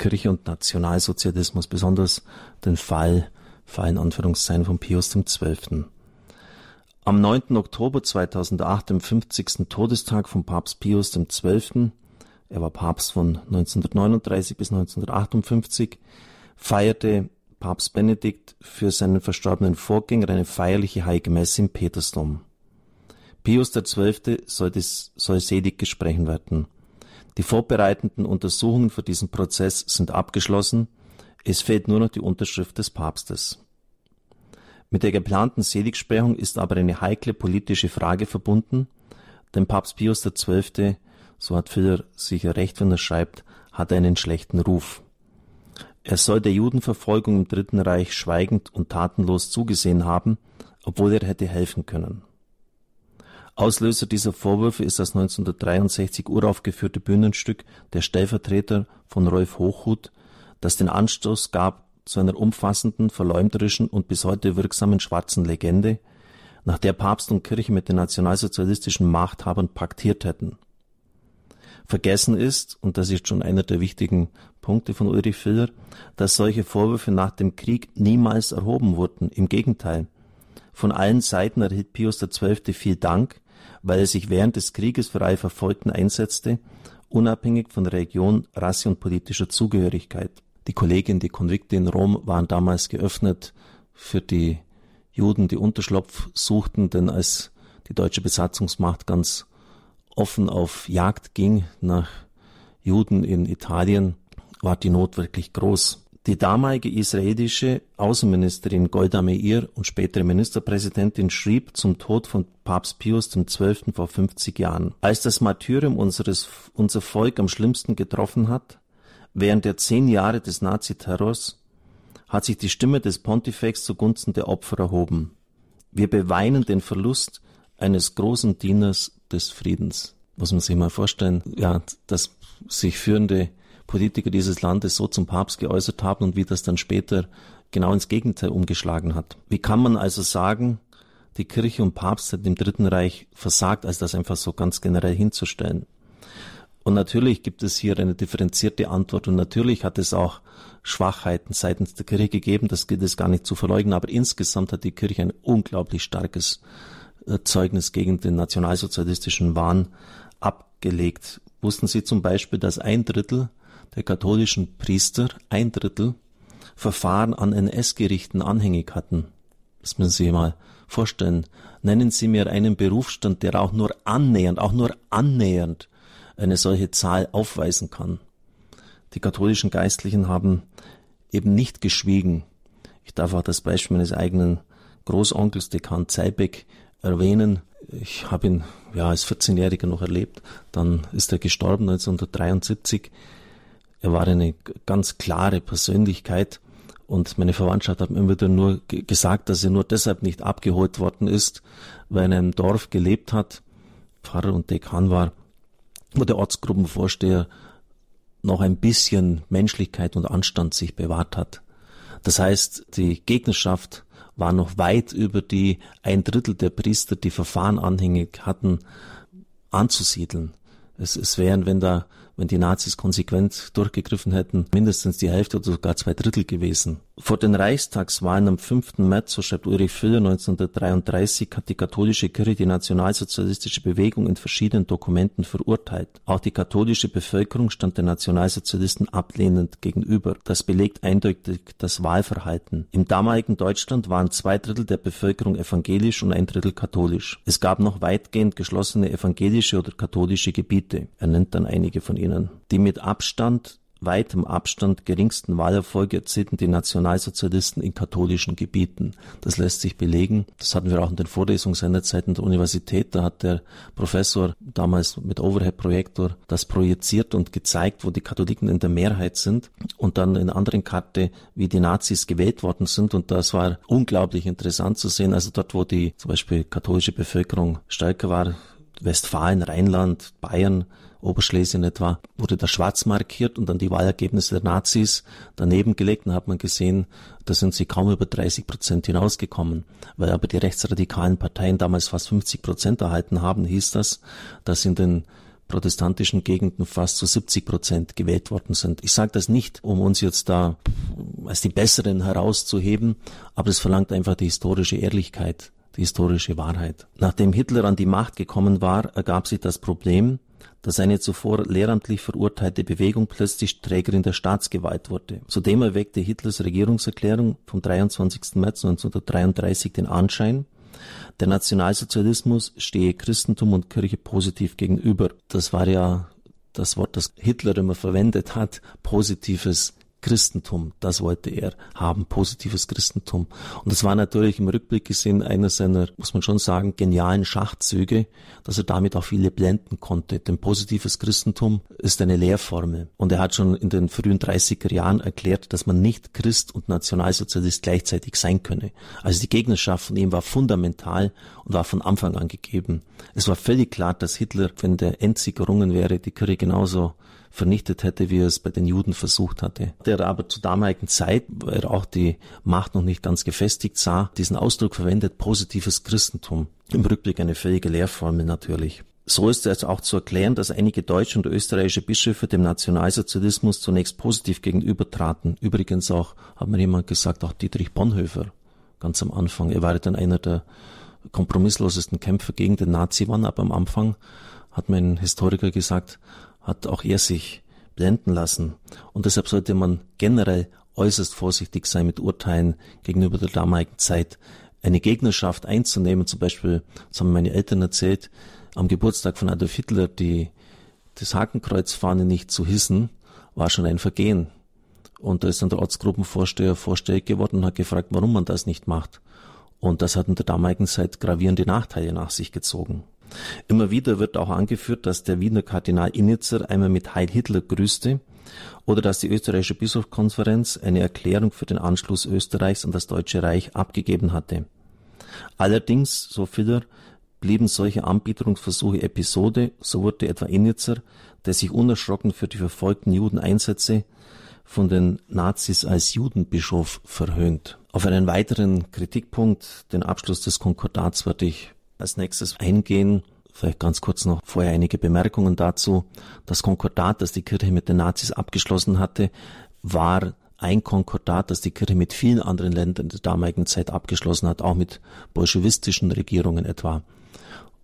Kirche und Nationalsozialismus, besonders den Fall, Fall in Anführungszeichen von Pius XII. Am 9. Oktober 2008, dem 50. Todestag von Papst Pius XII., er war Papst von 1939 bis 1958, feierte Papst Benedikt für seinen verstorbenen Vorgänger eine feierliche Heilige Messe im Petersdom. Pius XII. soll, des, soll selig gesprochen werden. Die vorbereitenden Untersuchungen für diesen Prozess sind abgeschlossen. Es fehlt nur noch die Unterschrift des Papstes. Mit der geplanten Seligsprechung ist aber eine heikle politische Frage verbunden, denn Papst Pius XII., so hat Filler sicher recht, wenn er schreibt, hat einen schlechten Ruf. Er soll der Judenverfolgung im Dritten Reich schweigend und tatenlos zugesehen haben, obwohl er hätte helfen können. Auslöser dieser Vorwürfe ist das 1963 uraufgeführte Bühnenstück Der Stellvertreter von Rolf Hochhuth, das den Anstoß gab zu einer umfassenden, verleumderischen und bis heute wirksamen schwarzen Legende, nach der Papst und Kirche mit den nationalsozialistischen Machthabern paktiert hätten. Vergessen ist, und das ist schon einer der wichtigen Punkte von Ulrich Filler, dass solche Vorwürfe nach dem Krieg niemals erhoben wurden. Im Gegenteil. Von allen Seiten erhielt Pius XII. viel Dank, weil er sich während des Krieges für alle Verfolgten einsetzte, unabhängig von Religion, Rasse und politischer Zugehörigkeit. Die Kollegien, die Konvikte in Rom waren damals geöffnet für die Juden, die Unterschlupf suchten, denn als die deutsche Besatzungsmacht ganz offen auf Jagd ging nach Juden in Italien, war die Not wirklich groß. Die damalige israelische Außenministerin Golda Meir und spätere Ministerpräsidentin schrieb zum Tod von Papst Pius XII. vor 50 Jahren. Als das Martyrium unseres, unser Volk am schlimmsten getroffen hat, während der zehn Jahre des Naziterrors, hat sich die Stimme des Pontifex zugunsten der Opfer erhoben. Wir beweinen den Verlust eines großen Dieners des Friedens. Muss man sich mal vorstellen, ja, dass sich führende Politiker dieses Landes so zum Papst geäußert haben und wie das dann später genau ins Gegenteil umgeschlagen hat. Wie kann man also sagen, die Kirche und Papst hat im Dritten Reich versagt, als das einfach so ganz generell hinzustellen? Und natürlich gibt es hier eine differenzierte Antwort und natürlich hat es auch Schwachheiten seitens der Kirche gegeben, das gilt es gar nicht zu verleugnen, aber insgesamt hat die Kirche ein unglaublich starkes äh, Zeugnis gegen den nationalsozialistischen Wahn abgelegt. Wussten Sie zum Beispiel, dass ein Drittel der katholischen Priester, ein Drittel, Verfahren an NS-Gerichten anhängig hatten? Das müssen Sie sich mal vorstellen. Nennen Sie mir einen Berufsstand, der auch nur annähernd, auch nur annähernd eine solche Zahl aufweisen kann. Die katholischen Geistlichen haben eben nicht geschwiegen. Ich darf auch das Beispiel meines eigenen Großonkels, Dekan Zeibeck, erwähnen. Ich habe ihn ja als 14-Jähriger noch erlebt. Dann ist er gestorben 1973. Er war eine ganz klare Persönlichkeit und meine Verwandtschaft hat mir wieder nur gesagt, dass er nur deshalb nicht abgeholt worden ist, weil er in einem Dorf gelebt hat, Pfarrer und Dekan war, wo der Ortsgruppenvorsteher noch ein bisschen Menschlichkeit und Anstand sich bewahrt hat. Das heißt, die Gegnerschaft war noch weit über die ein Drittel der Priester, die Verfahren anhängig hatten, anzusiedeln. Es, es wären, wenn da wenn die Nazis konsequent durchgegriffen hätten, mindestens die Hälfte oder sogar zwei Drittel gewesen. Vor den Reichstagswahlen am 5. März, so schreibt Ulrich Füller 1933, hat die katholische Kirche die nationalsozialistische Bewegung in verschiedenen Dokumenten verurteilt. Auch die katholische Bevölkerung stand den Nationalsozialisten ablehnend gegenüber. Das belegt eindeutig das Wahlverhalten. Im damaligen Deutschland waren zwei Drittel der Bevölkerung evangelisch und ein Drittel katholisch. Es gab noch weitgehend geschlossene evangelische oder katholische Gebiete. Er nennt dann einige von ihnen ihnen. Die mit Abstand weitem Abstand geringsten Wahlerfolge erzielten die Nationalsozialisten in katholischen Gebieten. Das lässt sich belegen. Das hatten wir auch in den Vorlesungen seinerzeit der Universität. Da hat der Professor damals mit Overhead-Projektor das projiziert und gezeigt, wo die Katholiken in der Mehrheit sind und dann in anderen Karte, wie die Nazis gewählt worden sind. Und das war unglaublich interessant zu sehen. Also dort, wo die zum Beispiel katholische Bevölkerung stärker war, Westfalen, Rheinland, Bayern, Oberschlesien etwa, wurde da schwarz markiert und dann die Wahlergebnisse der Nazis daneben gelegt. Dann hat man gesehen, da sind sie kaum über 30 Prozent hinausgekommen. Weil aber die rechtsradikalen Parteien damals fast 50 Prozent erhalten haben, hieß das, dass in den protestantischen Gegenden fast zu 70 Prozent gewählt worden sind. Ich sage das nicht, um uns jetzt da als die Besseren herauszuheben, aber es verlangt einfach die historische Ehrlichkeit, die historische Wahrheit. Nachdem Hitler an die Macht gekommen war, ergab sich das Problem, dass eine zuvor lehramtlich verurteilte Bewegung plötzlich Trägerin der Staatsgewalt wurde. Zudem erweckte Hitlers Regierungserklärung vom 23. März 1933 den Anschein, der Nationalsozialismus stehe Christentum und Kirche positiv gegenüber. Das war ja das Wort, das Hitler immer verwendet hat, positives Christentum, das wollte er haben, positives Christentum. Und das war natürlich im Rückblick gesehen einer seiner, muss man schon sagen, genialen Schachzüge, dass er damit auch viele blenden konnte. Denn positives Christentum ist eine Lehrformel. Und er hat schon in den frühen 30er Jahren erklärt, dass man nicht Christ und Nationalsozialist gleichzeitig sein könne. Also die Gegnerschaft von ihm war fundamental und war von Anfang an gegeben. Es war völlig klar, dass Hitler, wenn der Endsieg errungen wäre, die Kirche genauso vernichtet hätte, wie er es bei den Juden versucht hatte. Der aber zur damaligen Zeit, weil er auch die Macht noch nicht ganz gefestigt sah, diesen Ausdruck verwendet, positives Christentum. Im Rückblick eine völlige Lehrformel natürlich. So ist es auch zu erklären, dass einige deutsche und österreichische Bischöfe dem Nationalsozialismus zunächst positiv gegenübertraten. Übrigens auch, hat mir jemand gesagt, auch Dietrich Bonhoeffer ganz am Anfang. Er war dann einer der kompromisslosesten Kämpfer gegen den Nazi waren, aber am Anfang hat mein Historiker gesagt, hat auch er sich blenden lassen. Und deshalb sollte man generell äußerst vorsichtig sein mit Urteilen gegenüber der damaligen Zeit. Eine Gegnerschaft einzunehmen, zum Beispiel, das haben meine Eltern erzählt, am Geburtstag von Adolf Hitler die, das Hakenkreuzfahne nicht zu hissen, war schon ein Vergehen. Und da ist dann der Ortsgruppenvorsteher vorstellig geworden und hat gefragt, warum man das nicht macht. Und das hat in der damaligen Zeit gravierende Nachteile nach sich gezogen. Immer wieder wird auch angeführt, dass der Wiener Kardinal Innitzer einmal mit Heil Hitler grüßte oder dass die österreichische Bischofskonferenz eine Erklärung für den Anschluss Österreichs an das Deutsche Reich abgegeben hatte. Allerdings, so Filler, blieben solche Anbieterungsversuche Episode, so wurde etwa Innitzer, der sich unerschrocken für die verfolgten Juden einsetze, von den Nazis als Judenbischof verhöhnt. Auf einen weiteren Kritikpunkt, den Abschluss des Konkordats, werde ich als nächstes eingehen. Vielleicht ganz kurz noch vorher einige Bemerkungen dazu. Das Konkordat, das die Kirche mit den Nazis abgeschlossen hatte, war ein Konkordat, das die Kirche mit vielen anderen Ländern der damaligen Zeit abgeschlossen hat, auch mit bolschewistischen Regierungen etwa.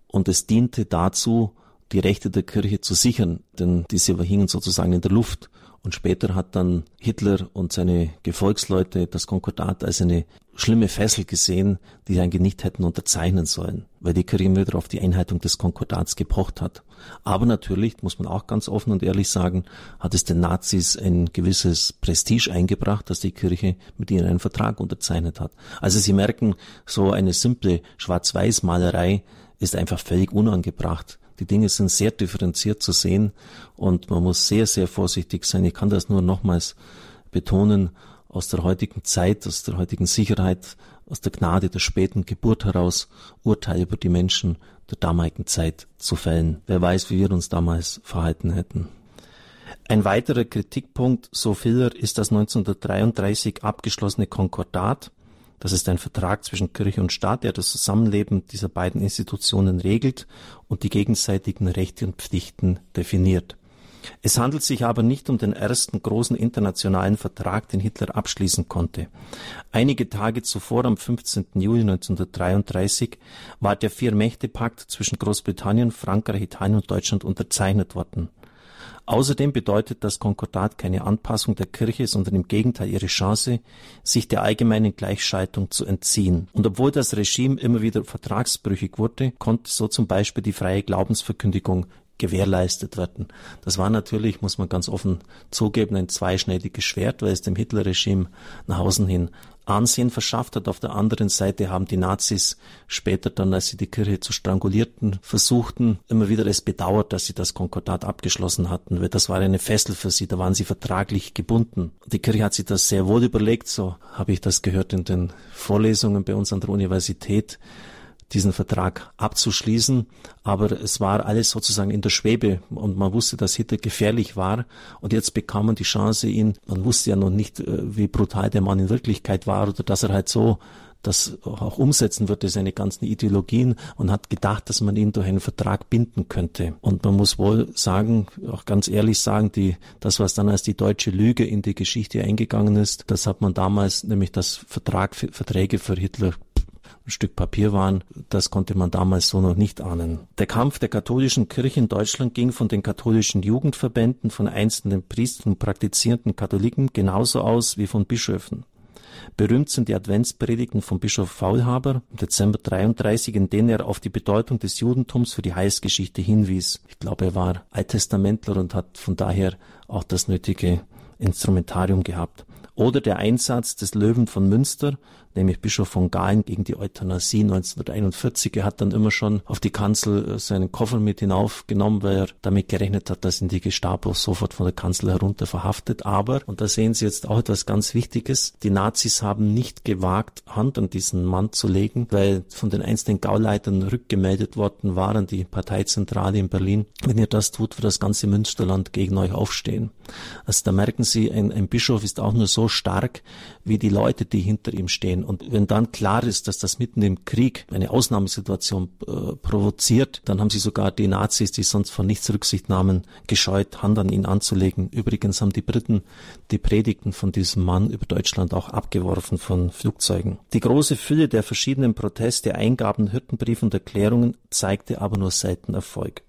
Und es diente dazu, die Rechte der Kirche zu sichern, denn diese hingen sozusagen in der Luft. Und später hat dann Hitler und seine Gefolgsleute das Konkordat als eine schlimme Fessel gesehen, die sie eigentlich nicht hätten unterzeichnen sollen, weil die Kirche wieder auf die Einhaltung des Konkordats gepocht hat. Aber natürlich, muss man auch ganz offen und ehrlich sagen, hat es den Nazis ein gewisses Prestige eingebracht, dass die Kirche mit ihnen einen Vertrag unterzeichnet hat. Also Sie merken, so eine simple Schwarz-Weiß-Malerei ist einfach völlig unangebracht. Die Dinge sind sehr differenziert zu sehen und man muss sehr, sehr vorsichtig sein. Ich kann das nur nochmals betonen, aus der heutigen Zeit, aus der heutigen Sicherheit, aus der Gnade der späten Geburt heraus Urteile über die Menschen der damaligen Zeit zu fällen. Wer weiß, wie wir uns damals verhalten hätten. Ein weiterer Kritikpunkt, so Filler, ist das 1933 abgeschlossene Konkordat, das ist ein Vertrag zwischen Kirche und Staat, der das Zusammenleben dieser beiden Institutionen regelt und die gegenseitigen Rechte und Pflichten definiert. Es handelt sich aber nicht um den ersten großen internationalen Vertrag, den Hitler abschließen konnte. Einige Tage zuvor, am 15. Juli 1933, war der Vier-Mächte-Pakt zwischen Großbritannien, Frankreich, Italien und Deutschland unterzeichnet worden. Außerdem bedeutet das Konkordat keine Anpassung der Kirche, sondern im Gegenteil ihre Chance, sich der allgemeinen Gleichschaltung zu entziehen. Und obwohl das Regime immer wieder vertragsbrüchig wurde, konnte so zum Beispiel die freie Glaubensverkündigung gewährleistet werden. Das war natürlich, muss man ganz offen zugeben, ein zweischneidiges Schwert, weil es dem Hitlerregime nach außen hin Ansehen verschafft hat. Auf der anderen Seite haben die Nazis später dann, als sie die Kirche zu strangulierten versuchten, immer wieder es bedauert, dass sie das Konkordat abgeschlossen hatten, weil das war eine Fessel für sie, da waren sie vertraglich gebunden. Die Kirche hat sich das sehr wohl überlegt, so habe ich das gehört in den Vorlesungen bei uns an der Universität diesen Vertrag abzuschließen. Aber es war alles sozusagen in der Schwebe und man wusste, dass Hitler gefährlich war. Und jetzt bekam man die Chance, ihn, man wusste ja noch nicht, äh, wie brutal der Mann in Wirklichkeit war oder dass er halt so das auch umsetzen würde, seine ganzen Ideologien und hat gedacht, dass man ihn durch einen Vertrag binden könnte. Und man muss wohl sagen, auch ganz ehrlich sagen, die, das, was dann als die deutsche Lüge in die Geschichte eingegangen ist, das hat man damals, nämlich das Vertrag, Verträge für Hitler ein Stück Papier waren, das konnte man damals so noch nicht ahnen. Der Kampf der katholischen Kirche in Deutschland ging von den katholischen Jugendverbänden, von einzelnen Priestern und praktizierenden Katholiken genauso aus wie von Bischöfen. Berühmt sind die Adventspredigten von Bischof Faulhaber im Dezember 33, in denen er auf die Bedeutung des Judentums für die Heilsgeschichte hinwies. Ich glaube, er war Alttestamentler und hat von daher auch das nötige Instrumentarium gehabt. Oder der Einsatz des Löwen von Münster, nämlich Bischof von Galen gegen die Euthanasie 1941. Er hat dann immer schon auf die Kanzel äh, seinen Koffer mit hinaufgenommen, weil er damit gerechnet hat, dass ihn die Gestapo sofort von der Kanzel herunter verhaftet. Aber, und da sehen Sie jetzt auch etwas ganz Wichtiges, die Nazis haben nicht gewagt, Hand an diesen Mann zu legen, weil von den einzelnen Gauleitern rückgemeldet worden waren, die Parteizentrale in Berlin. Wenn ihr das tut, wird das ganze Münsterland gegen euch aufstehen. Also da merken Sie, ein, ein Bischof ist auch nur so stark, wie die Leute, die hinter ihm stehen. Und wenn dann klar ist, dass das mitten im Krieg eine Ausnahmesituation äh, provoziert, dann haben sie sogar die Nazis, die sonst von nichts Rücksicht nahmen, gescheut, Hand an ihn anzulegen. Übrigens haben die Briten die Predigten von diesem Mann über Deutschland auch abgeworfen von Flugzeugen. Die große Fülle der verschiedenen Proteste, Eingaben, Hirtenbriefe und Erklärungen zeigte aber nur selten Erfolg.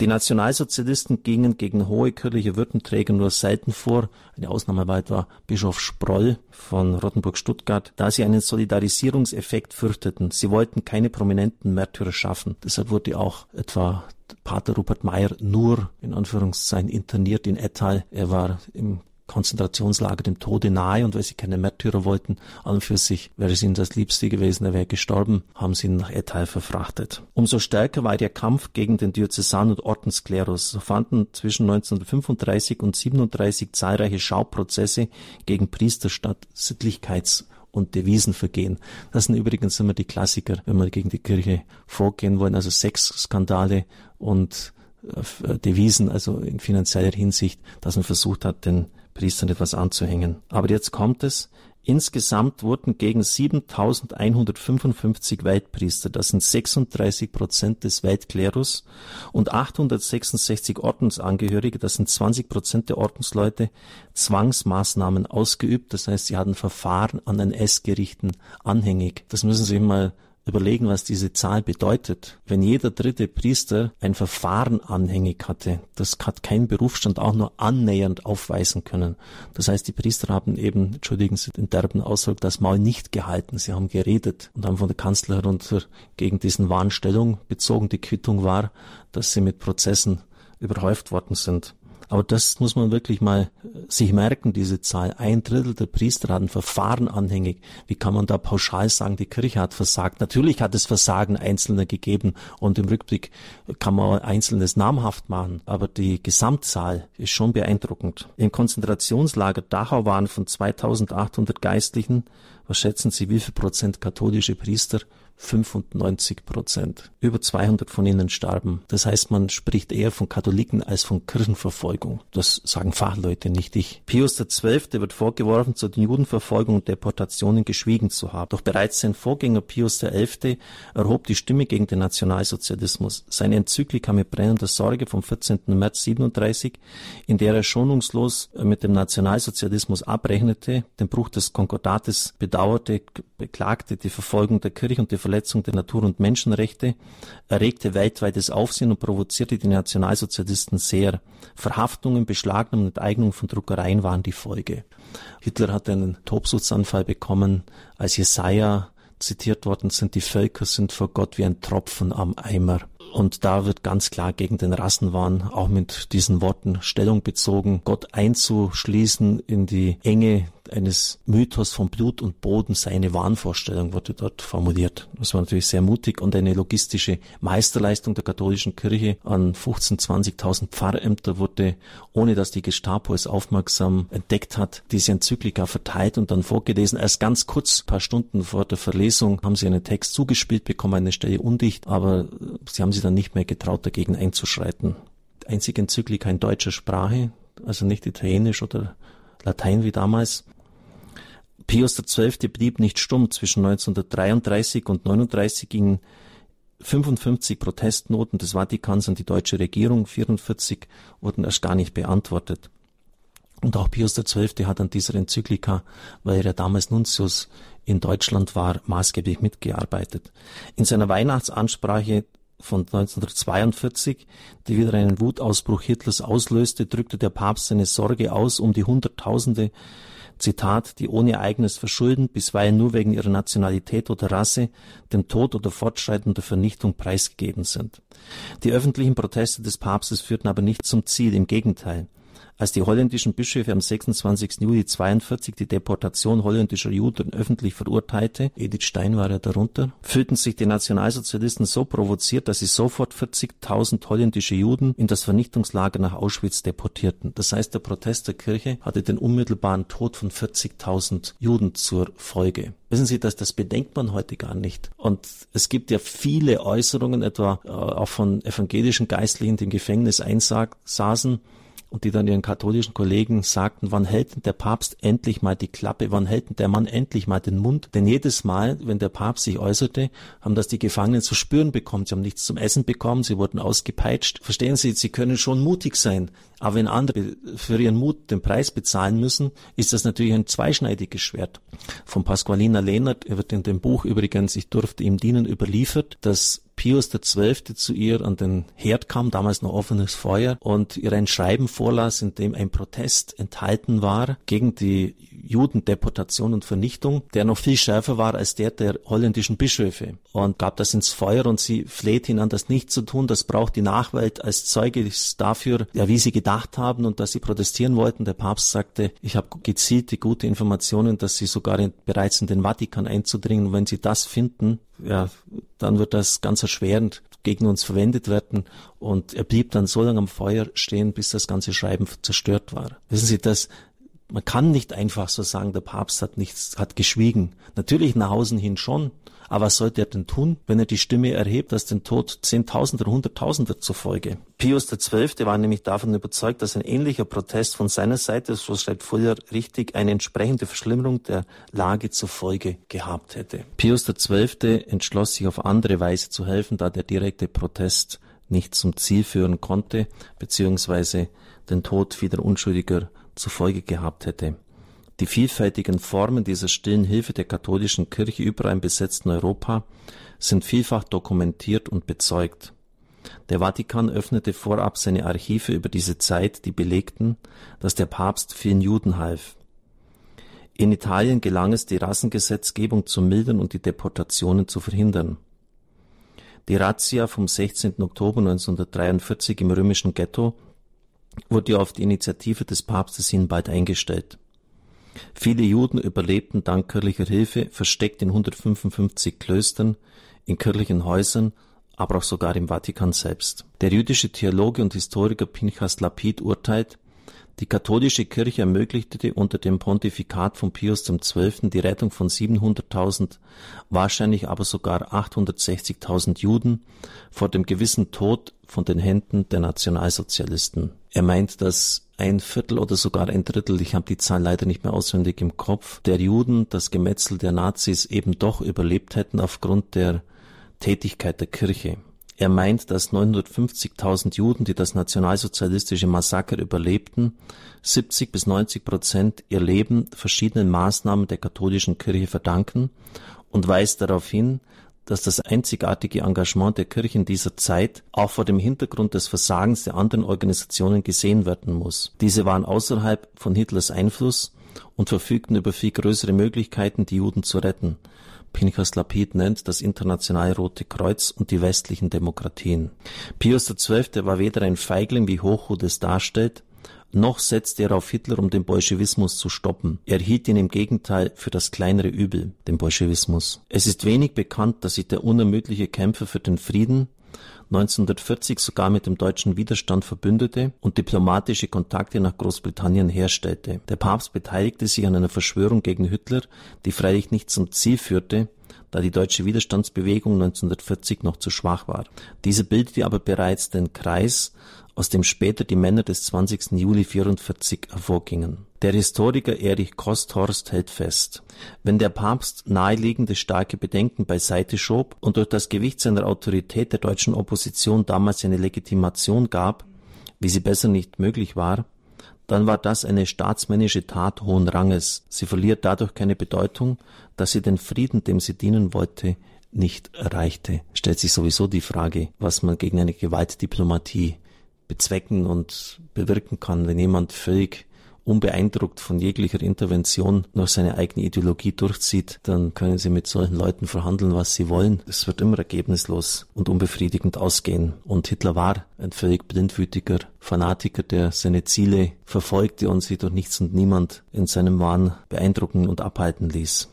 Die Nationalsozialisten gingen gegen hohe kirchliche Würdenträger nur selten vor. Eine Ausnahme war etwa Bischof Sproll von Rottenburg-Stuttgart, da sie einen Solidarisierungseffekt fürchteten. Sie wollten keine prominenten Märtyrer schaffen. Deshalb wurde auch etwa Pater Rupert Meyer nur in Anführungszeichen interniert in Ettal. Er war im Konzentrationslager dem Tode nahe und weil sie keine Märtyrer wollten, an für sich wäre es ihnen das Liebste gewesen, er wäre gestorben, haben sie ihn nach Ettal verfrachtet. Umso stärker war der Kampf gegen den Diözesan- und Ordensklerus. So fanden zwischen 1935 und 37 zahlreiche Schauprozesse gegen Priester statt, Sittlichkeits- und Devisenvergehen. Das sind übrigens immer die Klassiker, wenn wir gegen die Kirche vorgehen wollen, also Sexskandale und äh, Devisen, also in finanzieller Hinsicht, dass man versucht hat, den Priestern etwas anzuhängen. Aber jetzt kommt es. Insgesamt wurden gegen 7155 Weltpriester, das sind 36 Prozent des Weltklerus, und 866 Ordensangehörige, das sind 20 Prozent der Ordensleute, Zwangsmaßnahmen ausgeübt. Das heißt, sie hatten Verfahren an NS-Gerichten anhängig. Das müssen Sie sich mal überlegen, was diese Zahl bedeutet. Wenn jeder dritte Priester ein Verfahren anhängig hatte, das hat kein Berufsstand auch nur annähernd aufweisen können. Das heißt, die Priester haben eben, entschuldigen Sie den derben Ausdruck, das Maul nicht gehalten. Sie haben geredet und haben von der Kanzler herunter gegen diesen Wahn Stellung bezogen. Die Quittung war, dass sie mit Prozessen überhäuft worden sind. Aber das muss man wirklich mal äh, sich merken, diese Zahl. Ein Drittel der Priester hat ein Verfahren anhängig. Wie kann man da pauschal sagen, die Kirche hat versagt? Natürlich hat es Versagen Einzelner gegeben und im Rückblick kann man Einzelnes namhaft machen. Aber die Gesamtzahl ist schon beeindruckend. Im Konzentrationslager Dachau waren von 2800 Geistlichen, was schätzen Sie, wie viel Prozent katholische Priester? 95 Prozent. Über 200 von ihnen starben. Das heißt, man spricht eher von Katholiken als von Kirchenverfolgung. Das sagen Fachleute, nicht ich. Pius XII. wird vorgeworfen, zu den Judenverfolgungen und Deportationen geschwiegen zu haben. Doch bereits sein Vorgänger Pius XI. erhob die Stimme gegen den Nationalsozialismus. Seine Enzyklika mit brennender Sorge vom 14. März 37, in der er schonungslos mit dem Nationalsozialismus abrechnete, den Bruch des Konkordates bedauerte, beklagte die Verfolgung der Kirche und die Verletzung der Natur- und Menschenrechte, erregte weltweites Aufsehen und provozierte die Nationalsozialisten sehr. Verhaftungen, Beschlagnahmungen und Eignungen von Druckereien waren die Folge. Hitler hat einen Tobsuchtsanfall bekommen, als Jesaja zitiert worden sind, die Völker sind vor Gott wie ein Tropfen am Eimer. Und da wird ganz klar gegen den Rassenwahn auch mit diesen Worten Stellung bezogen, Gott einzuschließen in die Enge eines Mythos von Blut und Boden seine Wahnvorstellung wurde dort formuliert. Das war natürlich sehr mutig und eine logistische Meisterleistung der katholischen Kirche an 15, 20.000 Pfarrämter wurde, ohne dass die Gestapo es aufmerksam entdeckt hat, diese Enzyklika verteilt und dann vorgelesen. Erst ganz kurz, paar Stunden vor der Verlesung, haben sie einen Text zugespielt bekommen, eine Stelle undicht, aber sie haben sich dann nicht mehr getraut, dagegen einzuschreiten. Einzige Enzyklika in deutscher Sprache, also nicht italienisch oder Latein wie damals. Pius XII. blieb nicht stumm. Zwischen 1933 und 1939 gingen 55 Protestnoten des Vatikans an die deutsche Regierung, 44 wurden erst gar nicht beantwortet. Und auch Pius XII. hat an dieser Enzyklika, weil er damals Nuntius in Deutschland war, maßgeblich mitgearbeitet. In seiner Weihnachtsansprache von 1942, die wieder einen Wutausbruch Hitlers auslöste, drückte der Papst seine Sorge aus um die Hunderttausende, Zitat, die ohne eigenes Verschulden, bisweilen nur wegen ihrer Nationalität oder Rasse, dem Tod oder fortschreitender Vernichtung preisgegeben sind. Die öffentlichen Proteste des Papstes führten aber nicht zum Ziel, im Gegenteil. Als die holländischen Bischöfe am 26. Juli 42 die Deportation holländischer Juden öffentlich verurteilte, Edith Stein war ja darunter, fühlten sich die Nationalsozialisten so provoziert, dass sie sofort 40.000 holländische Juden in das Vernichtungslager nach Auschwitz deportierten. Das heißt, der Protest der Kirche hatte den unmittelbaren Tod von 40.000 Juden zur Folge. Wissen Sie, dass das bedenkt man heute gar nicht. Und es gibt ja viele Äußerungen, etwa äh, auch von evangelischen Geistlichen, die im Gefängnis einsaßen, und die dann ihren katholischen Kollegen sagten, wann hält denn der Papst endlich mal die Klappe, wann hält denn der Mann endlich mal den Mund? Denn jedes Mal, wenn der Papst sich äußerte, haben das die Gefangenen zu spüren bekommen. Sie haben nichts zum Essen bekommen, sie wurden ausgepeitscht. Verstehen Sie, sie können schon mutig sein, aber wenn andere für ihren Mut den Preis bezahlen müssen, ist das natürlich ein zweischneidiges Schwert. Von Pasqualina Lehnert wird in dem Buch übrigens, ich durfte ihm dienen, überliefert, dass Pius XII. zu ihr an den Herd kam, damals noch offenes Feuer, und ihr ein Schreiben vorlas, in dem ein Protest enthalten war gegen die Judendeportation und Vernichtung, der noch viel schärfer war als der der holländischen Bischöfe und gab das ins Feuer und sie fleht ihn an, das nicht zu tun. Das braucht die Nachwelt als Zeuge dafür, ja, wie sie gedacht haben und dass sie protestieren wollten. Der Papst sagte, ich habe gezielt die gute Informationen, dass sie sogar in, bereits in den Vatikan einzudringen. Und wenn sie das finden, ja, dann wird das ganz erschwerend gegen uns verwendet werden. Und er blieb dann so lange am Feuer stehen, bis das ganze Schreiben zerstört war. Wissen Sie, dass man kann nicht einfach so sagen, der Papst hat nichts, hat geschwiegen. Natürlich nach außen hin schon. Aber was sollte er denn tun, wenn er die Stimme erhebt, dass den Tod Zehntausender, Hunderttausender zur Folge? Pius XII. war nämlich davon überzeugt, dass ein ähnlicher Protest von seiner Seite, so schreibt Fuller richtig, eine entsprechende Verschlimmerung der Lage zur Folge gehabt hätte. Pius XII. entschloss sich auf andere Weise zu helfen, da der direkte Protest nicht zum Ziel führen konnte, beziehungsweise den Tod vieler Unschuldiger zur Folge gehabt hätte. Die vielfältigen Formen dieser stillen Hilfe der katholischen Kirche überall im besetzten Europa sind vielfach dokumentiert und bezeugt. Der Vatikan öffnete vorab seine Archive über diese Zeit, die belegten, dass der Papst vielen Juden half. In Italien gelang es, die Rassengesetzgebung zu mildern und die Deportationen zu verhindern. Die Razzia vom 16. Oktober 1943 im römischen Ghetto wurde auf die Initiative des Papstes hin bald eingestellt. Viele Juden überlebten dank kirchlicher Hilfe versteckt in 155 Klöstern, in kirchlichen Häusern, aber auch sogar im Vatikan selbst. Der jüdische Theologe und Historiker Pinchas Lapid urteilt, die katholische Kirche ermöglichte unter dem Pontifikat von Pius XII. die Rettung von 700.000, wahrscheinlich aber sogar 860.000 Juden vor dem gewissen Tod von den Händen der Nationalsozialisten. Er meint, dass ein Viertel oder sogar ein Drittel, ich habe die Zahl leider nicht mehr auswendig im Kopf, der Juden das Gemetzel der Nazis eben doch überlebt hätten aufgrund der Tätigkeit der Kirche. Er meint, dass 950.000 Juden, die das nationalsozialistische Massaker überlebten, 70 bis 90 Prozent ihr Leben verschiedenen Maßnahmen der katholischen Kirche verdanken und weist darauf hin, dass das einzigartige Engagement der Kirche in dieser Zeit auch vor dem Hintergrund des Versagens der anderen Organisationen gesehen werden muss. Diese waren außerhalb von Hitlers Einfluss und verfügten über viel größere Möglichkeiten, die Juden zu retten. Pinchas Lapid nennt das Internationale Rote Kreuz und die westlichen Demokratien. Pius XII. war weder ein Feigling, wie Hochhut es darstellt, noch setzte er auf Hitler, um den Bolschewismus zu stoppen. Er hielt ihn im Gegenteil für das kleinere Übel, den Bolschewismus. Es ist wenig bekannt, dass sich der unermüdliche Kämpfer für den Frieden 1940 sogar mit dem deutschen Widerstand verbündete und diplomatische Kontakte nach Großbritannien herstellte. Der Papst beteiligte sich an einer Verschwörung gegen Hitler, die freilich nicht zum Ziel führte, da die deutsche Widerstandsbewegung 1940 noch zu schwach war. Diese bildete aber bereits den Kreis, aus dem später die Männer des 20. Juli 44 hervorgingen. Der Historiker Erich Kosthorst hält fest, wenn der Papst naheliegende starke Bedenken beiseite schob und durch das Gewicht seiner Autorität der deutschen Opposition damals eine Legitimation gab, wie sie besser nicht möglich war, dann war das eine staatsmännische Tat hohen Ranges. Sie verliert dadurch keine Bedeutung, dass sie den Frieden, dem sie dienen wollte, nicht erreichte. Stellt sich sowieso die Frage, was man gegen eine Gewaltdiplomatie bezwecken und bewirken kann, wenn jemand völlig unbeeindruckt von jeglicher Intervention noch seine eigene Ideologie durchzieht, dann können sie mit solchen Leuten verhandeln, was sie wollen. Es wird immer ergebnislos und unbefriedigend ausgehen. Und Hitler war ein völlig blindwütiger Fanatiker, der seine Ziele verfolgte und sich durch nichts und niemand in seinem Wahn beeindrucken und abhalten ließ.